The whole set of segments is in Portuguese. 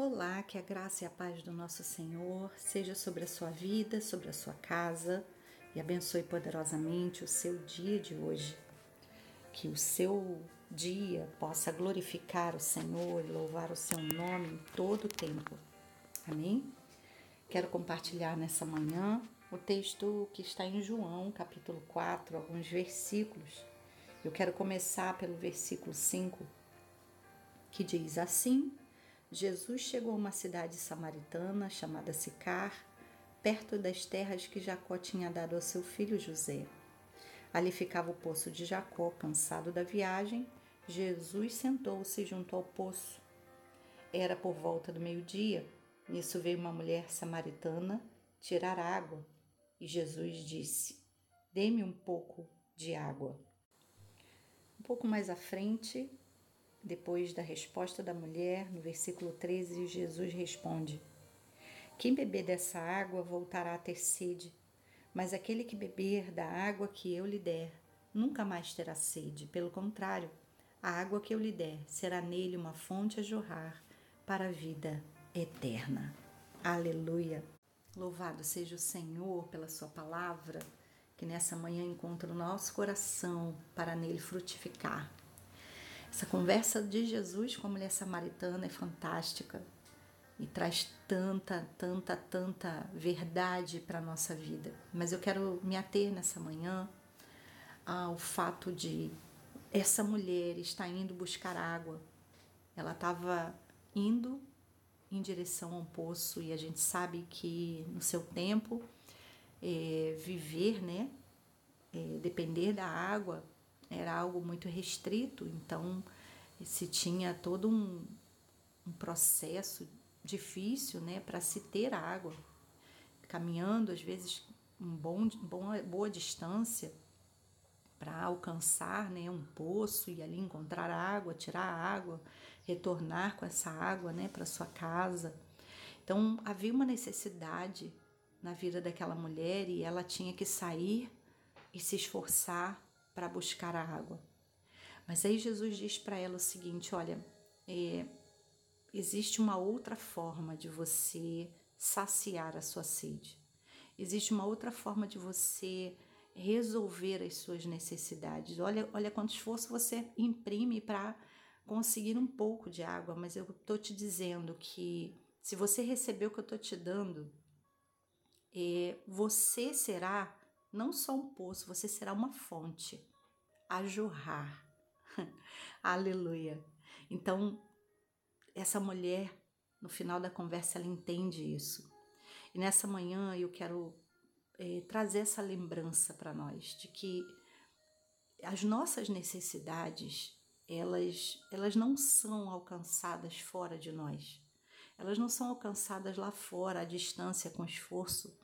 Olá, que a graça e a paz do nosso Senhor seja sobre a sua vida, sobre a sua casa e abençoe poderosamente o seu dia de hoje. Que o seu dia possa glorificar o Senhor e louvar o seu nome em todo o tempo. Amém? Quero compartilhar nessa manhã o texto que está em João, capítulo 4, alguns versículos. Eu quero começar pelo versículo 5, que diz assim: Jesus chegou a uma cidade samaritana chamada Sicar, perto das terras que Jacó tinha dado ao seu filho José. Ali ficava o poço de Jacó, cansado da viagem. Jesus sentou-se junto ao poço. Era por volta do meio-dia. Nisso veio uma mulher samaritana tirar água e Jesus disse: Dê-me um pouco de água. Um pouco mais à frente, depois da resposta da mulher, no versículo 13, Jesus responde: Quem beber dessa água voltará a ter sede, mas aquele que beber da água que eu lhe der nunca mais terá sede. Pelo contrário, a água que eu lhe der será nele uma fonte a jorrar para a vida eterna. Aleluia! Louvado seja o Senhor pela Sua palavra, que nessa manhã encontra o nosso coração para nele frutificar. Essa conversa de Jesus com a mulher samaritana é fantástica e traz tanta, tanta, tanta verdade para a nossa vida. Mas eu quero me ater nessa manhã ao fato de essa mulher estar indo buscar água. Ela estava indo em direção a um poço e a gente sabe que no seu tempo é, viver, né, é, depender da água era algo muito restrito, então se tinha todo um, um processo difícil né, para se ter água, caminhando às vezes um bom, bom boa distância para alcançar né, um poço e ali encontrar água, tirar água, retornar com essa água né, para sua casa. Então havia uma necessidade na vida daquela mulher e ela tinha que sair e se esforçar para buscar a água. Mas aí Jesus diz para ela o seguinte: olha, é, existe uma outra forma de você saciar a sua sede. Existe uma outra forma de você resolver as suas necessidades. Olha, olha quanto esforço você imprime para conseguir um pouco de água, mas eu estou te dizendo que se você receber o que eu estou te dando, é, você será não só um poço, você será uma fonte a jorrar. Aleluia. Então, essa mulher, no final da conversa, ela entende isso. E nessa manhã eu quero é, trazer essa lembrança para nós de que as nossas necessidades elas, elas não são alcançadas fora de nós. Elas não são alcançadas lá fora, à distância, com esforço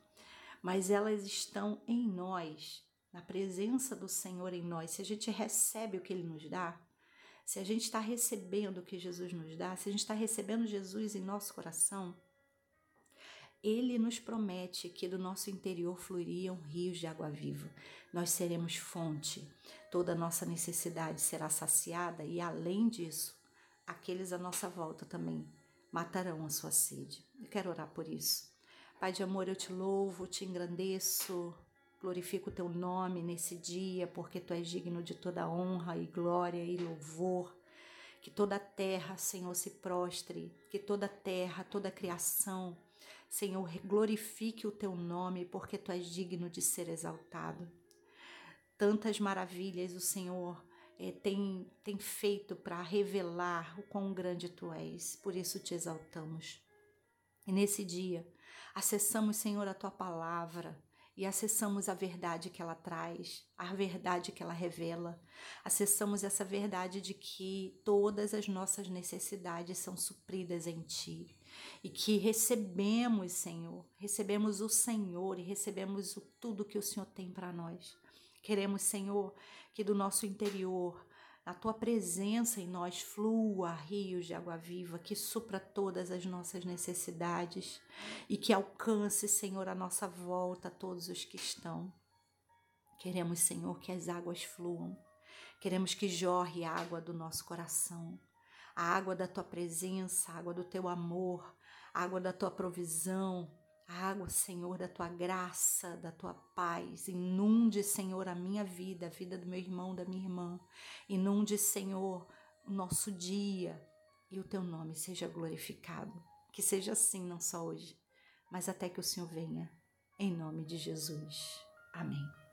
mas elas estão em nós, na presença do Senhor em nós. Se a gente recebe o que Ele nos dá, se a gente está recebendo o que Jesus nos dá, se a gente está recebendo Jesus em nosso coração, ele nos promete que do nosso interior fluiriam rios de água viva. Nós seremos fonte, toda nossa necessidade será saciada e, além disso, aqueles à nossa volta também matarão a sua sede. Eu quero orar por isso. Pai de amor, eu te louvo, te engrandeço, glorifico o teu nome nesse dia, porque tu és digno de toda honra e glória e louvor. Que toda a terra, Senhor, se prostre, que toda a terra, toda a criação, Senhor, glorifique o teu nome, porque tu és digno de ser exaltado. Tantas maravilhas o Senhor é, tem, tem feito para revelar o quão grande tu és, por isso te exaltamos. E nesse dia, acessamos, Senhor, a tua palavra e acessamos a verdade que ela traz, a verdade que ela revela. Acessamos essa verdade de que todas as nossas necessidades são supridas em ti e que recebemos, Senhor, recebemos o Senhor e recebemos o, tudo que o Senhor tem para nós. Queremos, Senhor, que do nosso interior a tua presença em nós flua rios de água viva que supra todas as nossas necessidades e que alcance, Senhor, a nossa volta todos os que estão. Queremos, Senhor, que as águas fluam. Queremos que jorre a água do nosso coração. a água da tua presença, a água do teu amor, a água da tua provisão, a água, Senhor, da tua graça, da tua paz. Inunde, Senhor, a minha vida, a vida do meu irmão, da minha irmã. Inunde, Senhor, o nosso dia e o teu nome seja glorificado. Que seja assim, não só hoje, mas até que o Senhor venha. Em nome de Jesus. Amém.